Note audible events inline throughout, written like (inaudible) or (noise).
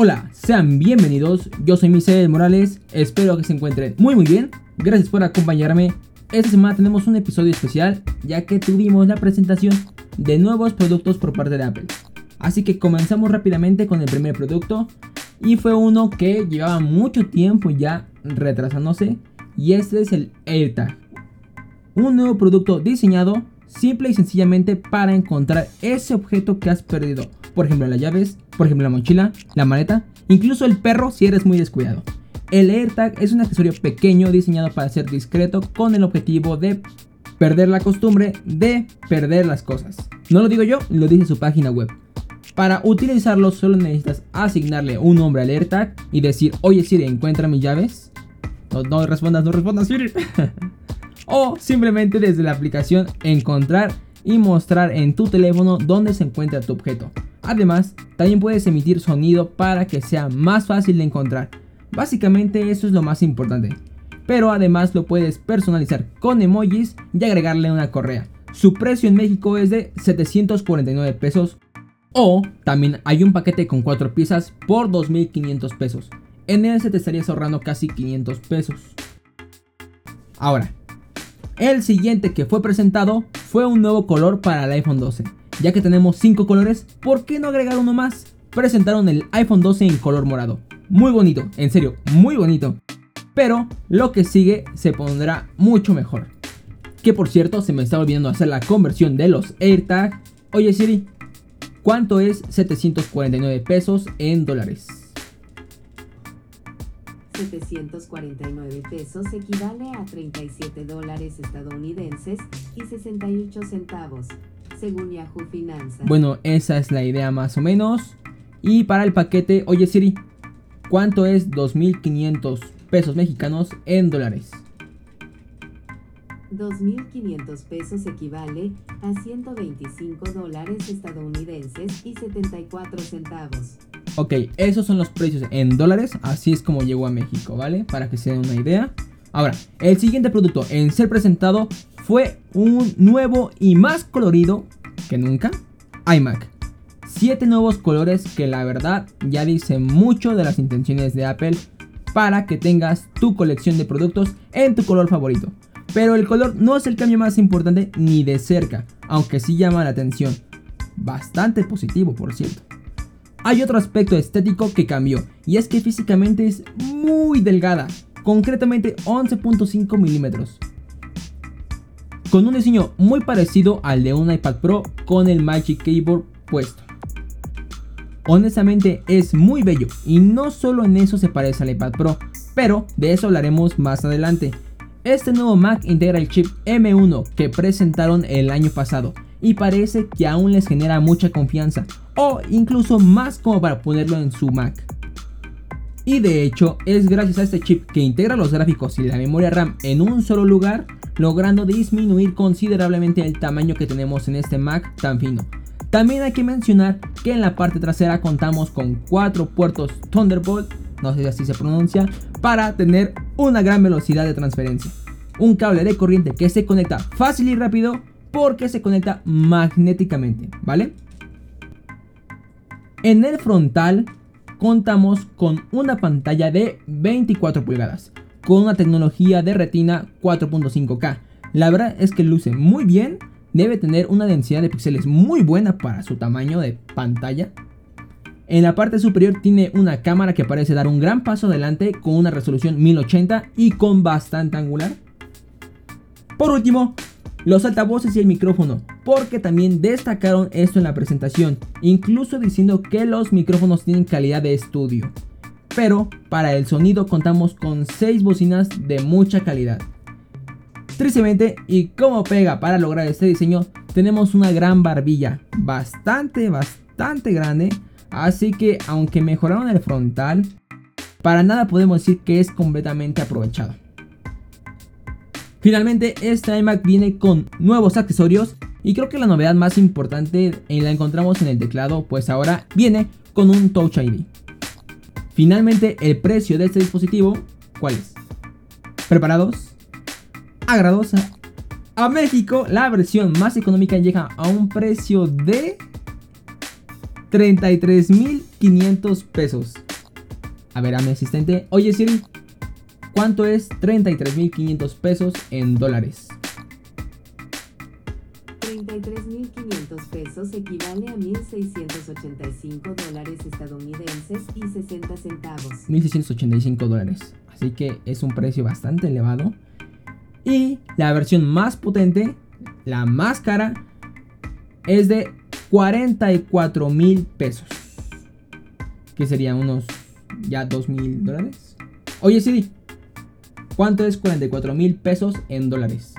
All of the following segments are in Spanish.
Hola, sean bienvenidos, yo soy Misael Morales, espero que se encuentren muy muy bien, gracias por acompañarme. Esta semana tenemos un episodio especial ya que tuvimos la presentación de nuevos productos por parte de Apple. Así que comenzamos rápidamente con el primer producto y fue uno que llevaba mucho tiempo ya retrasándose y este es el AirTag. Un nuevo producto diseñado simple y sencillamente para encontrar ese objeto que has perdido por ejemplo las llaves, por ejemplo la mochila, la maleta, incluso el perro si eres muy descuidado. El AirTag es un accesorio pequeño diseñado para ser discreto con el objetivo de perder la costumbre de perder las cosas. No lo digo yo, lo dice su página web. Para utilizarlo solo necesitas asignarle un nombre al AirTag y decir, oye Siri, encuentra mis llaves. No, no respondas, no respondas Siri. (laughs) o simplemente desde la aplicación encontrar y mostrar en tu teléfono dónde se encuentra tu objeto. Además, también puedes emitir sonido para que sea más fácil de encontrar. Básicamente eso es lo más importante. Pero además lo puedes personalizar con emojis y agregarle una correa. Su precio en México es de 749 pesos. O también hay un paquete con 4 piezas por 2500 pesos. En ese te estarías ahorrando casi 500 pesos. Ahora, el siguiente que fue presentado fue un nuevo color para el iPhone 12 ya que tenemos 5 colores, ¿por qué no agregar uno más? Presentaron el iPhone 12 en color morado. Muy bonito, en serio, muy bonito. Pero lo que sigue se pondrá mucho mejor. Que por cierto, se me está olvidando hacer la conversión de los AirTag. Oye Siri, ¿cuánto es 749 pesos en dólares? 749 pesos equivale a 37 dólares estadounidenses y 68 centavos, según Yahoo Finanzas. Bueno, esa es la idea más o menos. Y para el paquete, oye Siri, ¿cuánto es 2.500 pesos mexicanos en dólares? 2.500 pesos equivale a 125 dólares estadounidenses y 74 centavos. Ok, esos son los precios en dólares, así es como llegó a México, ¿vale? Para que se den una idea. Ahora, el siguiente producto en ser presentado fue un nuevo y más colorido que nunca iMac. Siete nuevos colores que la verdad ya dicen mucho de las intenciones de Apple para que tengas tu colección de productos en tu color favorito. Pero el color no es el cambio más importante ni de cerca, aunque sí llama la atención. Bastante positivo, por cierto. Hay otro aspecto estético que cambió, y es que físicamente es muy delgada, concretamente 11.5 milímetros con un diseño muy parecido al de un iPad Pro con el Magic Keyboard puesto. Honestamente es muy bello y no solo en eso se parece al iPad Pro, pero de eso hablaremos más adelante. Este nuevo Mac integra el chip M1 que presentaron el año pasado y parece que aún les genera mucha confianza o incluso más como para ponerlo en su Mac. Y de hecho es gracias a este chip que integra los gráficos y la memoria RAM en un solo lugar logrando disminuir considerablemente el tamaño que tenemos en este Mac tan fino. También hay que mencionar que en la parte trasera contamos con cuatro puertos Thunderbolt, no sé si así se pronuncia, para tener una gran velocidad de transferencia. Un cable de corriente que se conecta fácil y rápido porque se conecta magnéticamente, ¿vale? En el frontal contamos con una pantalla de 24 pulgadas, con una tecnología de retina 4.5K. La verdad es que luce muy bien, debe tener una densidad de píxeles muy buena para su tamaño de pantalla. En la parte superior tiene una cámara que parece dar un gran paso adelante con una resolución 1080 y con bastante angular. Por último, los altavoces y el micrófono, porque también destacaron esto en la presentación, incluso diciendo que los micrófonos tienen calidad de estudio pero para el sonido contamos con 6 bocinas de mucha calidad. Tristemente, y como pega para lograr este diseño, tenemos una gran barbilla, bastante, bastante grande, así que aunque mejoraron el frontal, para nada podemos decir que es completamente aprovechado. Finalmente, este iMac viene con nuevos accesorios y creo que la novedad más importante la encontramos en el teclado, pues ahora viene con un Touch ID. Finalmente, el precio de este dispositivo, ¿cuál es? ¿Preparados? Agradosa. A México, la versión más económica llega a un precio de 33.500 pesos. A ver a mi asistente. Oye Siri, ¿cuánto es 33.500 pesos en dólares? 33.500 pesos equivale a 1.685 dólares estadounidenses y 60 centavos. 1.685 dólares. Así que es un precio bastante elevado. Y la versión más potente, la más cara, es de 44 mil pesos. Que serían unos ya 2 mil dólares. Oye Siri, ¿cuánto es 44 mil pesos en dólares?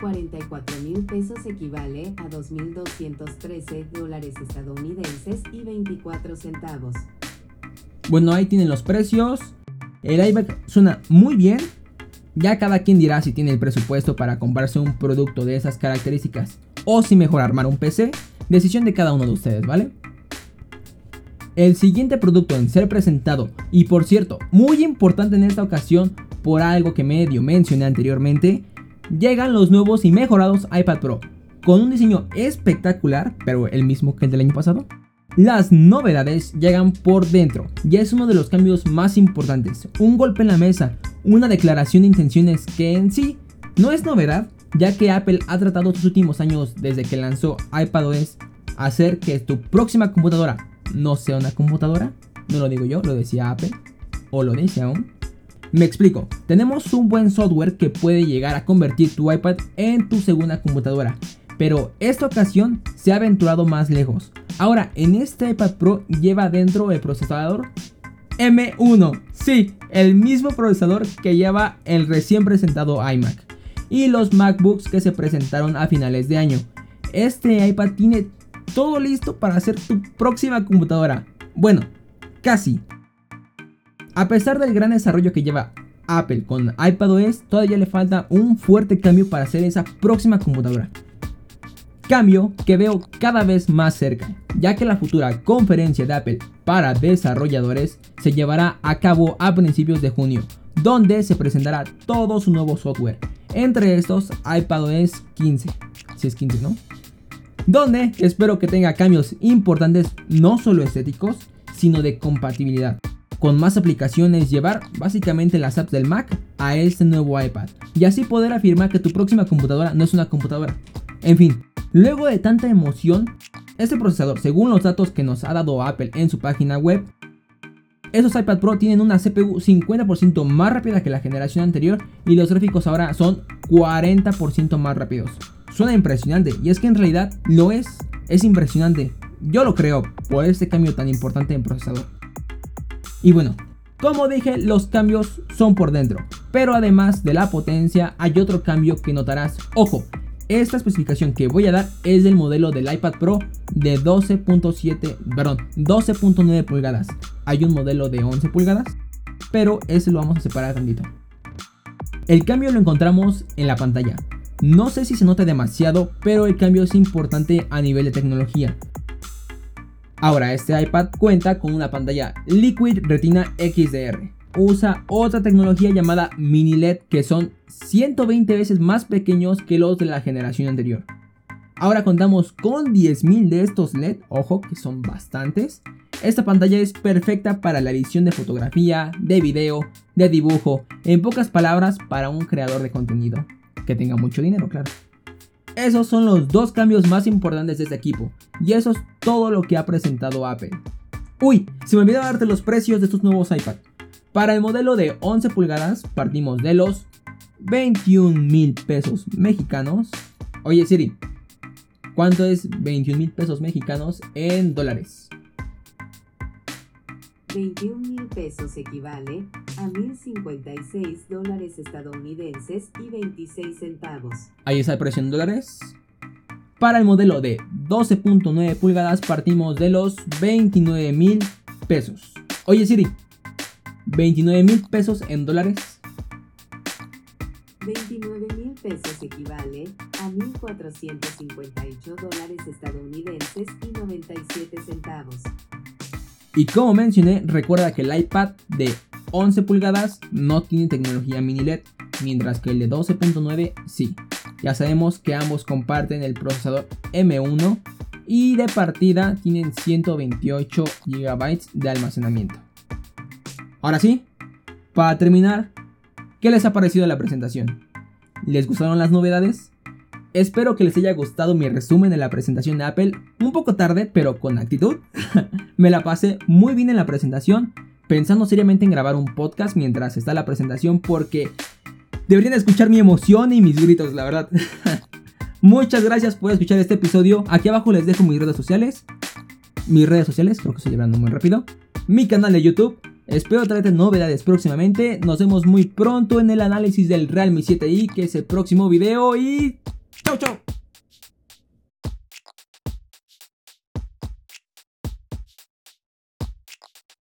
44 mil pesos equivale a 2.213 dólares estadounidenses y 24 centavos. Bueno, ahí tienen los precios. El iMac suena muy bien. Ya cada quien dirá si tiene el presupuesto para comprarse un producto de esas características o si mejor armar un PC. Decisión de cada uno de ustedes, ¿vale? El siguiente producto en ser presentado, y por cierto, muy importante en esta ocasión por algo que medio mencioné anteriormente, llegan los nuevos y mejorados iPad Pro, con un diseño espectacular, pero el mismo que el del año pasado. Las novedades llegan por dentro, ya es uno de los cambios más importantes, un golpe en la mesa, una declaración de intenciones que en sí no es novedad, ya que Apple ha tratado sus últimos años desde que lanzó iPadOS hacer que tu próxima computadora no sea una computadora, no lo digo yo, lo decía Apple, o lo dice aún, me explico, tenemos un buen software que puede llegar a convertir tu iPad en tu segunda computadora, pero esta ocasión se ha aventurado más lejos. Ahora, en este iPad Pro lleva dentro el procesador M1, sí, el mismo procesador que lleva el recién presentado iMac y los MacBooks que se presentaron a finales de año. Este iPad tiene todo listo para hacer tu próxima computadora. Bueno, casi. A pesar del gran desarrollo que lleva Apple con iPadOS, todavía le falta un fuerte cambio para hacer esa próxima computadora. Cambio que veo cada vez más cerca, ya que la futura conferencia de Apple para desarrolladores se llevará a cabo a principios de junio, donde se presentará todo su nuevo software, entre estos iPadOS 15, si es 15, ¿no? Donde espero que tenga cambios importantes no solo estéticos, sino de compatibilidad con más aplicaciones llevar básicamente las apps del Mac a este nuevo iPad y así poder afirmar que tu próxima computadora no es una computadora. En fin, luego de tanta emoción, este procesador, según los datos que nos ha dado Apple en su página web, esos iPad Pro tienen una CPU 50% más rápida que la generación anterior y los gráficos ahora son 40% más rápidos. Suena impresionante y es que en realidad lo es, es impresionante. Yo lo creo por este cambio tan importante en procesador. Y bueno, como dije, los cambios son por dentro, pero además de la potencia hay otro cambio que notarás. Ojo, esta especificación que voy a dar es del modelo del iPad Pro de 12.7, perdón, 12.9 pulgadas. Hay un modelo de 11 pulgadas, pero ese lo vamos a separar tantito. El cambio lo encontramos en la pantalla. No sé si se nota demasiado, pero el cambio es importante a nivel de tecnología. Ahora, este iPad cuenta con una pantalla Liquid Retina XDR. Usa otra tecnología llamada Mini LED que son 120 veces más pequeños que los de la generación anterior. Ahora contamos con 10.000 de estos LED, ojo que son bastantes. Esta pantalla es perfecta para la edición de fotografía, de video, de dibujo, en pocas palabras para un creador de contenido que tenga mucho dinero, claro. Esos son los dos cambios más importantes de este equipo. Y eso es todo lo que ha presentado Apple. Uy, se me olvidó darte los precios de estos nuevos iPad. Para el modelo de 11 pulgadas partimos de los 21 mil pesos mexicanos. Oye Siri, ¿cuánto es 21 mil pesos mexicanos en dólares? 21 mil pesos equivale a 1.056 dólares estadounidenses y 26 centavos. Ahí está el precio en dólares. Para el modelo de 12.9 pulgadas partimos de los 29 mil pesos. Oye Siri, 29 mil pesos en dólares. 29 mil pesos equivale a 1.458 dólares estadounidenses y 97 centavos. Y como mencioné, recuerda que el iPad de 11 pulgadas no tiene tecnología mini LED, mientras que el de 12.9 sí. Ya sabemos que ambos comparten el procesador M1 y de partida tienen 128 GB de almacenamiento. Ahora sí, para terminar, ¿qué les ha parecido la presentación? ¿Les gustaron las novedades? Espero que les haya gustado mi resumen de la presentación de Apple, un poco tarde, pero con actitud. (laughs) Me la pasé muy bien en la presentación, pensando seriamente en grabar un podcast mientras está la presentación porque deberían escuchar mi emoción y mis gritos, la verdad. (laughs) Muchas gracias por escuchar este episodio. Aquí abajo les dejo mis redes sociales. Mis redes sociales, creo que estoy llevando muy rápido. Mi canal de YouTube Espero traerte novedades próximamente. Nos vemos muy pronto en el análisis del Realme 7i, que es el próximo video. Y chau chau.